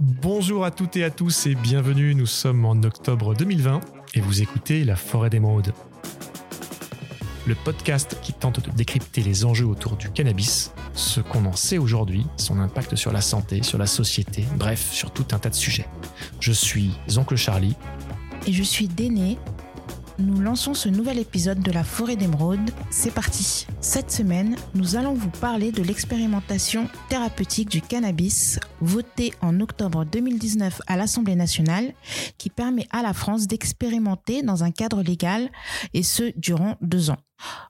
Bonjour à toutes et à tous et bienvenue, nous sommes en octobre 2020 et vous écoutez La Forêt d'émeraude. Le podcast qui tente de décrypter les enjeux autour du cannabis, ce qu'on en sait aujourd'hui, son impact sur la santé, sur la société, bref, sur tout un tas de sujets. Je suis Oncle Charlie. Et je suis Déné, nous lançons ce nouvel épisode de la Forêt d'émeraude. C'est parti. Cette semaine, nous allons vous parler de l'expérimentation thérapeutique du cannabis votée en octobre 2019 à l'Assemblée nationale qui permet à la France d'expérimenter dans un cadre légal et ce durant deux ans.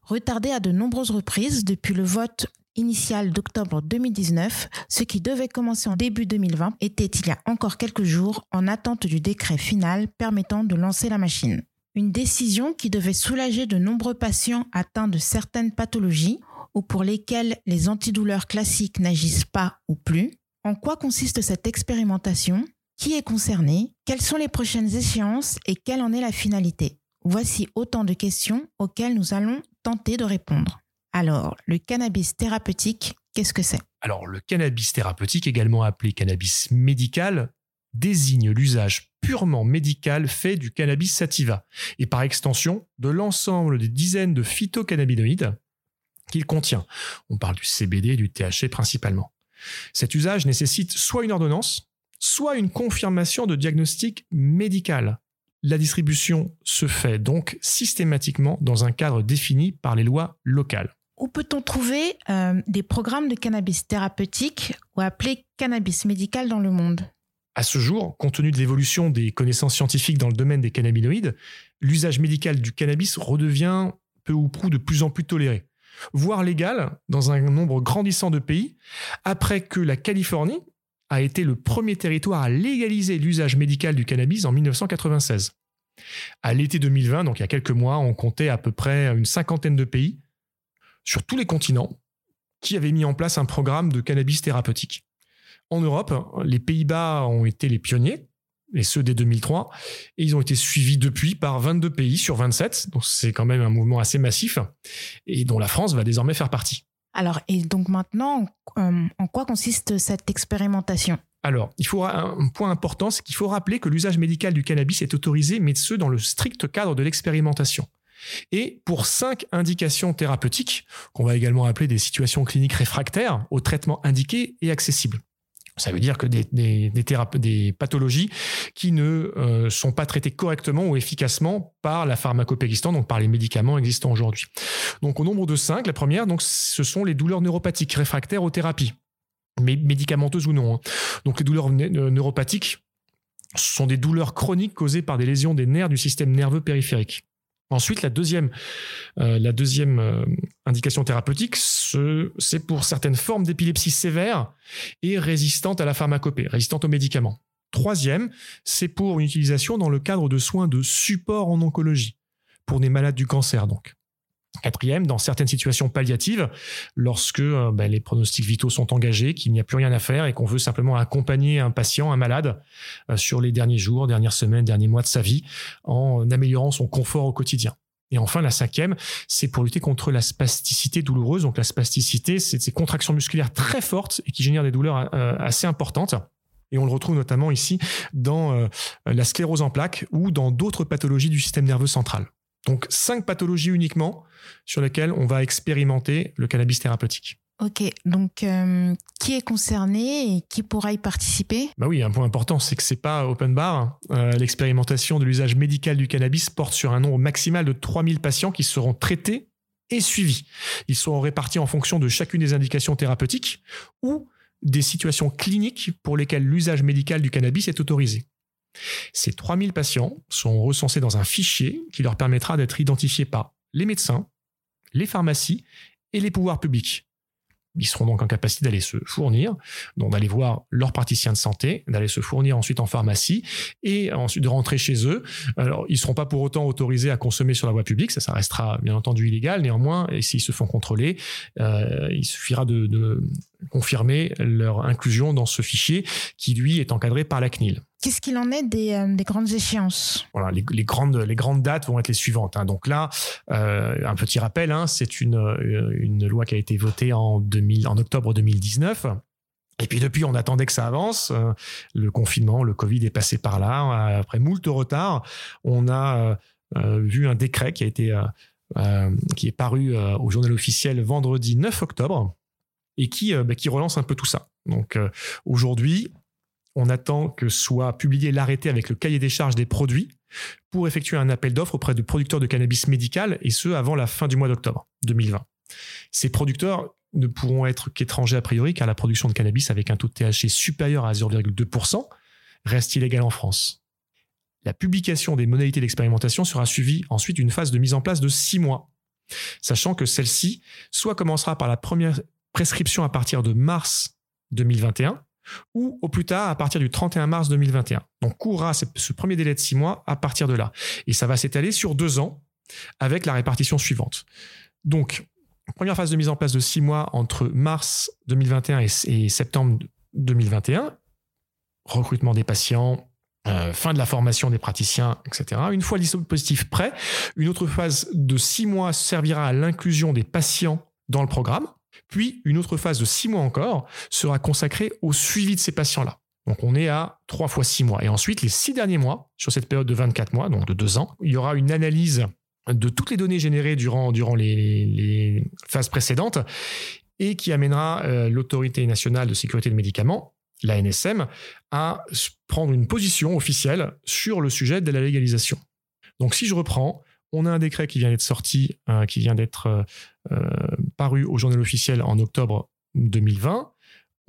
Retardé à de nombreuses reprises depuis le vote initial d'octobre 2019, ce qui devait commencer en début 2020 était il y a encore quelques jours en attente du décret final permettant de lancer la machine. Une décision qui devait soulager de nombreux patients atteints de certaines pathologies ou pour lesquels les antidouleurs classiques n'agissent pas ou plus. En quoi consiste cette expérimentation? Qui est concerné? Quelles sont les prochaines échéances? Et quelle en est la finalité? Voici autant de questions auxquelles nous allons tenter de répondre. Alors, le cannabis thérapeutique, qu'est-ce que c'est? Alors, le cannabis thérapeutique, également appelé cannabis médical, désigne l'usage purement médical fait du cannabis sativa et par extension de l'ensemble des dizaines de phytocannabinoïdes qu'il contient. On parle du CBD et du THC principalement. Cet usage nécessite soit une ordonnance, soit une confirmation de diagnostic médical. La distribution se fait donc systématiquement dans un cadre défini par les lois locales. Où peut-on trouver euh, des programmes de cannabis thérapeutique ou appelés cannabis médical dans le monde? À ce jour, compte tenu de l'évolution des connaissances scientifiques dans le domaine des cannabinoïdes, l'usage médical du cannabis redevient peu ou prou de plus en plus toléré, voire légal dans un nombre grandissant de pays, après que la Californie a été le premier territoire à légaliser l'usage médical du cannabis en 1996. À l'été 2020, donc il y a quelques mois, on comptait à peu près une cinquantaine de pays sur tous les continents qui avaient mis en place un programme de cannabis thérapeutique. En Europe, les Pays-Bas ont été les pionniers, et ceux dès 2003, et ils ont été suivis depuis par 22 pays sur 27, donc c'est quand même un mouvement assez massif, et dont la France va désormais faire partie. Alors, et donc maintenant, euh, en quoi consiste cette expérimentation? Alors, il faut un point important, c'est qu'il faut rappeler que l'usage médical du cannabis est autorisé, mais ce dans le strict cadre de l'expérimentation. Et pour cinq indications thérapeutiques, qu'on va également appeler des situations cliniques réfractaires au traitement indiqué et accessible. Ça veut dire que des, des, des pathologies qui ne euh, sont pas traitées correctement ou efficacement par la pharmacopée existante, donc par les médicaments existants aujourd'hui. Donc au nombre de cinq, la première, donc, ce sont les douleurs neuropathiques réfractaires aux thérapies, médicamenteuses ou non. Hein. Donc les douleurs euh, neuropathiques sont des douleurs chroniques causées par des lésions des nerfs du système nerveux périphérique. Ensuite, la deuxième, euh, la deuxième euh, indication thérapeutique, c'est pour certaines formes d'épilepsie sévère et résistantes à la pharmacopée, résistantes aux médicaments. Troisième, c'est pour une utilisation dans le cadre de soins de support en oncologie, pour des malades du cancer donc. Quatrième, dans certaines situations palliatives, lorsque euh, ben, les pronostics vitaux sont engagés, qu'il n'y a plus rien à faire et qu'on veut simplement accompagner un patient, un malade, euh, sur les derniers jours, dernières semaines, derniers mois de sa vie, en améliorant son confort au quotidien. Et enfin, la cinquième, c'est pour lutter contre la spasticité douloureuse. Donc la spasticité, c'est ces contractions musculaires très fortes et qui génèrent des douleurs euh, assez importantes. Et on le retrouve notamment ici dans la sclérose en plaques ou dans d'autres pathologies du système nerveux central. Donc cinq pathologies uniquement sur lesquelles on va expérimenter le cannabis thérapeutique. Ok, donc euh, qui est concerné et qui pourra y participer? Bah oui, un point important, c'est que c'est pas open bar. Euh, l'expérimentation de l'usage médical du cannabis porte sur un nombre maximal de 3000 patients qui seront traités et suivis. Ils seront répartis en fonction de chacune des indications thérapeutiques ou des situations cliniques pour lesquelles l'usage médical du cannabis est autorisé. Ces 3000 patients sont recensés dans un fichier qui leur permettra d'être identifiés par les médecins, les pharmacies et les pouvoirs publics. Ils seront donc en capacité d'aller se fournir, donc d'aller voir leurs praticiens de santé, d'aller se fournir ensuite en pharmacie et ensuite de rentrer chez eux. Alors, ils ne seront pas pour autant autorisés à consommer sur la voie publique, ça, restera bien entendu illégal. Néanmoins, et s'ils se font contrôler, euh, il suffira de confirmer leur inclusion dans ce fichier qui, lui, est encadré par la CNIL. Qu'est-ce qu'il en est des, euh, des grandes échéances? Voilà, les, grandes, les grandes dates vont être les suivantes. Hein. Donc là, euh, un petit rappel, hein, c'est une, euh, une loi qui a été votée en, 2000, en octobre 2019 Et puis depuis, on attendait que ça avance. Le confinement, le Covid est passé par là. Après moult retard, on a vu un décret qui a été qui est paru au journal officiel vendredi 9 octobre et qui, bah, qui relance un peu tout ça. Donc aujourd'hui, on attend que soit publié l'arrêté avec le cahier des charges des produits pour effectuer un appel d'offres auprès de producteurs de cannabis médical et ce avant la fin du mois d'octobre 2020. Ces producteurs ne pourront être qu'étrangers a priori car la production de cannabis avec un taux de THC supérieur à 0,2% reste illégale en France. La publication des modalités d'expérimentation sera suivie ensuite d'une phase de mise en place de six mois, sachant que celle-ci soit commencera par la première prescription à partir de mars 2021 ou au plus tard à partir du 31 mars 2021. Donc courra ce premier délai de six mois à partir de là. Et ça va s'étaler sur deux ans avec la répartition suivante. Donc, première phase de mise en place de six mois entre mars 2021 et, septembre 2021, recrutement des patients, euh, fin de la formation des praticiens, etc. Une fois le dispositif prêt, une autre phase de six mois servira à l'inclusion des patients dans le programme. Puis, une autre phase de six mois encore sera consacrée au suivi de ces patients-là. Donc, on est à trois fois six mois. Et ensuite, les six derniers mois, sur cette période de 24 mois, donc de deux ans, il y aura une analyse de toutes les données générées durant, durant les, phases précédentes et qui amènera euh, l'autorité nationale de sécurité des médicaments, la NSM, à prendre une position officielle sur le sujet de la légalisation. Donc si je reprends, on a un décret qui vient d'être sorti, euh, qui vient d'être euh, paru au journal officiel en octobre 2020.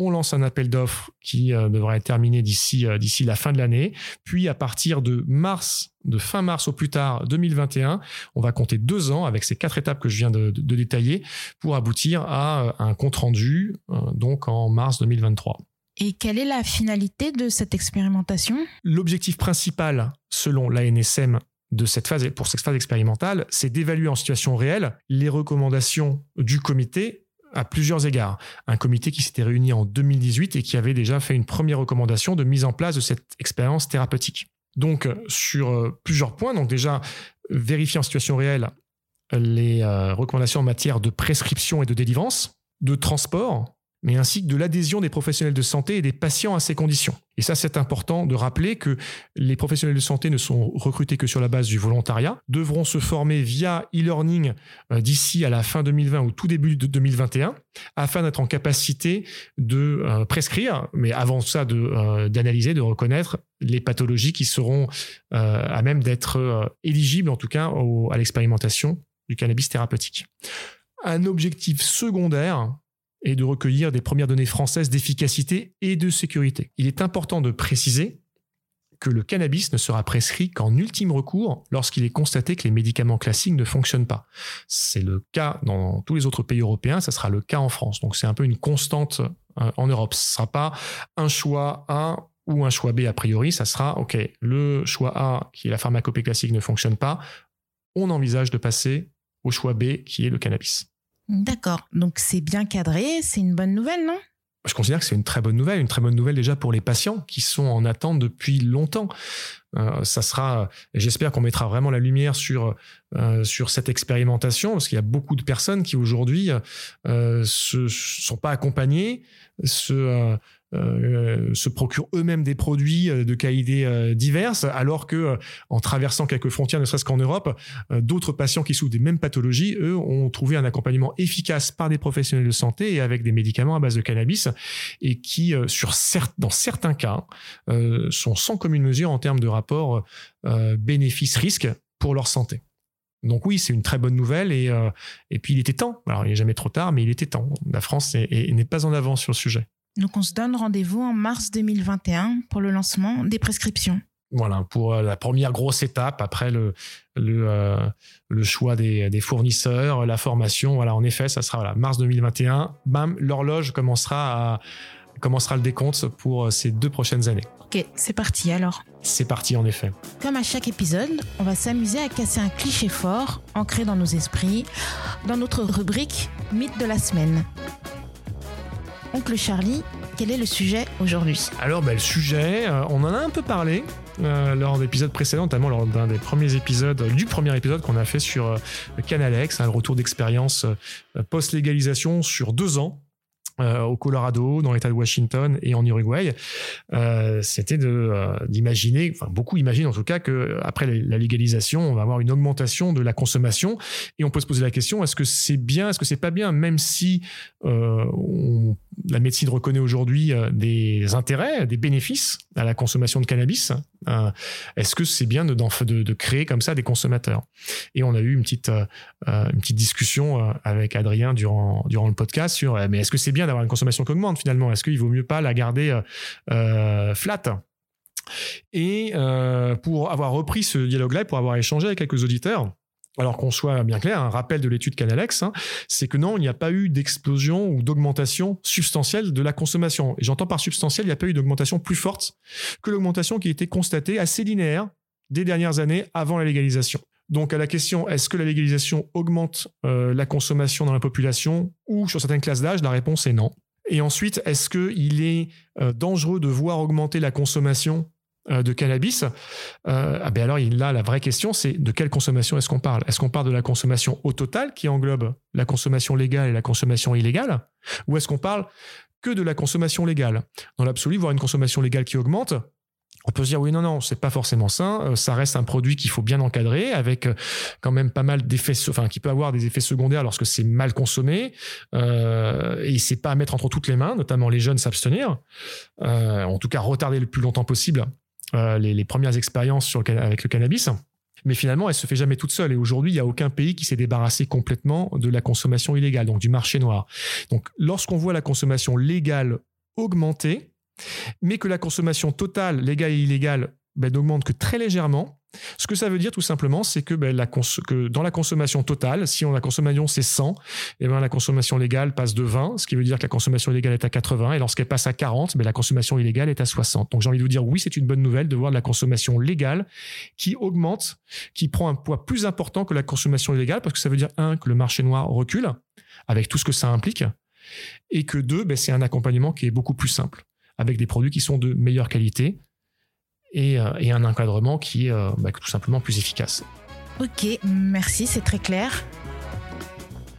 On lance un appel d'offres qui devrait être terminé d'ici d'ici la fin de l'année. Puis à partir de mars, de fin mars au plus tard 2021, on va compter deux ans avec ces quatre étapes que je viens de, de détailler pour aboutir à un compte rendu donc en mars 2023. Et quelle est la finalité de cette expérimentation? L'objectif principal, selon l'ANSM de cette phase, pour cette phase expérimentale, c'est d'évaluer en situation réelle les recommandations du comité à plusieurs égards. Un comité qui s'était réuni en 2018 et qui avait déjà fait une première recommandation de mise en place de cette expérience thérapeutique. Donc, sur euh, plusieurs points, donc déjà, vérifier en situation réelle les euh, recommandations en matière de prescription et de délivrance, de transport, mais ainsi que de l'adhésion des professionnels de santé et des patients à ces conditions. Et ça, c'est important de rappeler que les professionnels de santé ne sont recrutés que sur la base du volontariat, devront se former via e-learning euh, d'ici à la fin 2020 ou tout début de 2021, afin d'être en capacité de euh, prescrire, mais avant ça, euh, d'analyser, de, reconnaître les pathologies qui seront à même d'être éligibles, en tout cas, à l'expérimentation du cannabis thérapeutique. Un objectif secondaire et de recueillir des premières données françaises d'efficacité et de sécurité. Il est important de préciser que le cannabis ne sera prescrit qu'en ultime recours lorsqu'il est constaté que les médicaments classiques ne fonctionnent pas. C'est le cas dans tous les autres pays européens, ça sera le cas en France. Donc c'est un peu une constante euh, en Europe. Ce ne sera pas un choix A ou un choix B a priori, ça sera OK, le choix A qui est la pharmacopée classique ne fonctionne pas, on envisage de passer au choix B qui est le cannabis. D'accord. Donc c'est bien cadré, c'est une bonne nouvelle, non? Je considère que c'est une très bonne nouvelle, une très bonne nouvelle déjà pour les patients qui sont en attente depuis longtemps. Euh, ça sera, j'espère qu'on mettra vraiment la lumière sur euh, sur cette expérimentation parce qu'il y a beaucoup de personnes qui aujourd'hui euh, se sont pas accompagnées, se euh, se procurent eux-mêmes des produits euh, de qualité euh, diverses, alors que en traversant quelques frontières, ne serait-ce qu'en Europe, d'autres patients qui souffrent des mêmes pathologies, eux, ont trouvé un accompagnement efficace par des professionnels de santé et avec des médicaments à base de cannabis, et qui, dans certains cas, sont sans commune mesure en termes de rapport bénéfice-risque pour leur santé. Donc oui, c'est une très bonne nouvelle et, et puis il était temps. Alors il n'est jamais trop tard, mais il était temps. La France n'est pas en avance sur le sujet. Donc on se donne rendez-vous en mars 2021 pour le lancement des prescriptions. Voilà, pour euh, la première grosse étape après le, le, euh, le choix des, des, fournisseurs, la formation. Voilà, en effet, ça sera voilà, mars 2021. Bam, l'horloge commencera, à, commencera le décompte pour euh, ces deux prochaines années. Ok, c'est parti alors. C'est parti en effet. Comme à chaque épisode, on va s'amuser à casser un cliché fort ancré dans nos esprits dans notre rubrique Mythe de la semaine. Oncle Charlie, quel est le sujet aujourd'hui Alors, bah, le sujet, euh, on en a un peu parlé euh, lors d'épisodes précédents, notamment lors d'un des premiers épisodes, du premier épisode qu'on a fait sur euh, Canalex, un retour d'expérience post-légalisation sur deux ans. Euh, au Colorado, dans l'État de Washington et en Uruguay, euh, c'était euh, d'imaginer, enfin beaucoup imaginent en tout cas que après la légalisation, on va avoir une augmentation de la consommation. Et on peut se poser la question est-ce que c'est bien, est-ce que c'est pas bien, même si la médecine reconnaît aujourd'hui des intérêts, des bénéfices à la consommation de cannabis, est-ce que c'est bien de, créer comme ça des consommateurs? Et on a eu une petite discussion avec Adrien durant le podcast sur mais est-ce que c'est bien d'avoir une consommation qui augmente finalement Est-ce qu'il vaut mieux pas la garder euh, euh, flat? Et euh, pour avoir repris ce dialogue-là, pour avoir échangé avec quelques auditeurs, alors qu'on soit bien clair, un rappel de l'étude Canalex, hein, c'est que non, il n'y a pas eu d'explosion ou d'augmentation substantielle de la consommation. Et j'entends par substantielle, il n'y a pas eu d'augmentation plus forte que l'augmentation qui a été constatée assez linéaire des dernières années avant la légalisation. Donc à la question est-ce que la légalisation augmente euh, la consommation dans la population ou sur certaines classes d'âge, la réponse est non. Et ensuite, est-ce qu'il est, euh, dangereux de voir augmenter la consommation euh, de cannabis? Ah ben Alors là, la vraie question, c'est de quelle consommation est-ce qu'on parle? Est-ce qu'on parle de la consommation au total qui englobe la consommation légale et la consommation illégale? Ou est-ce qu'on parle que de la consommation légale? Dans l'absolu, voir une consommation légale qui augmente, on peut se dire oui non non c'est pas forcément ça euh, ça reste un produit qu'il faut bien encadrer avec euh, quand même pas mal d'effets enfin qui peut avoir des effets secondaires lorsque c'est mal consommé euh, et c'est pas à mettre entre toutes les mains notamment les jeunes s'abstenir euh, en tout cas retarder le plus longtemps possible les, premières expériences avec le cannabis mais finalement, elle se fait jamais toute seule. Et aujourd'hui, il n'y a aucun pays qui s'est débarrassé complètement de la consommation illégale, donc du marché noir. Donc, lorsqu'on voit la consommation légale augmenter, mais que la consommation totale, légale et illégale, ben, n'augmente que très légèrement. Ce que ça veut dire tout simplement, c'est que, ben, dans la consommation totale, si on la consommation c'est 100, et ben, la consommation légale passe de 20, ce qui veut dire que la consommation illégale est à 80, et lorsqu'elle passe à 40, ben, la consommation illégale est à 60. Donc j'ai envie de vous dire, oui, c'est une bonne nouvelle de voir la consommation légale qui augmente, qui prend un poids plus important que la consommation illégale, parce que ça veut dire, un, que le marché noir recule, avec tout ce que ça implique, et que deux, ben, c'est un accompagnement qui est beaucoup plus simple avec des produits qui sont de meilleure qualité et, euh, un encadrement qui est euh, bah, tout simplement plus efficace. Ok, merci, c'est très clair.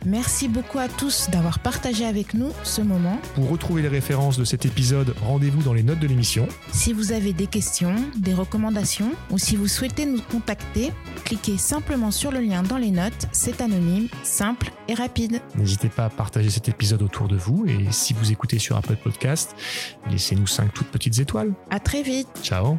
Merci beaucoup à tous d'avoir partagé avec nous ce moment. Pour retrouver les références de cet épisode, rendez-vous dans les notes de l'émission. Si vous avez des questions, des recommandations ou si vous souhaitez nous contacter, cliquez simplement sur le lien dans les notes. C'est anonyme, simple et rapide. N'hésitez pas à partager cet épisode autour de vous et si vous écoutez sur Apple Podcast, laissez-nous 5 toutes petites étoiles. À très vite. Ciao.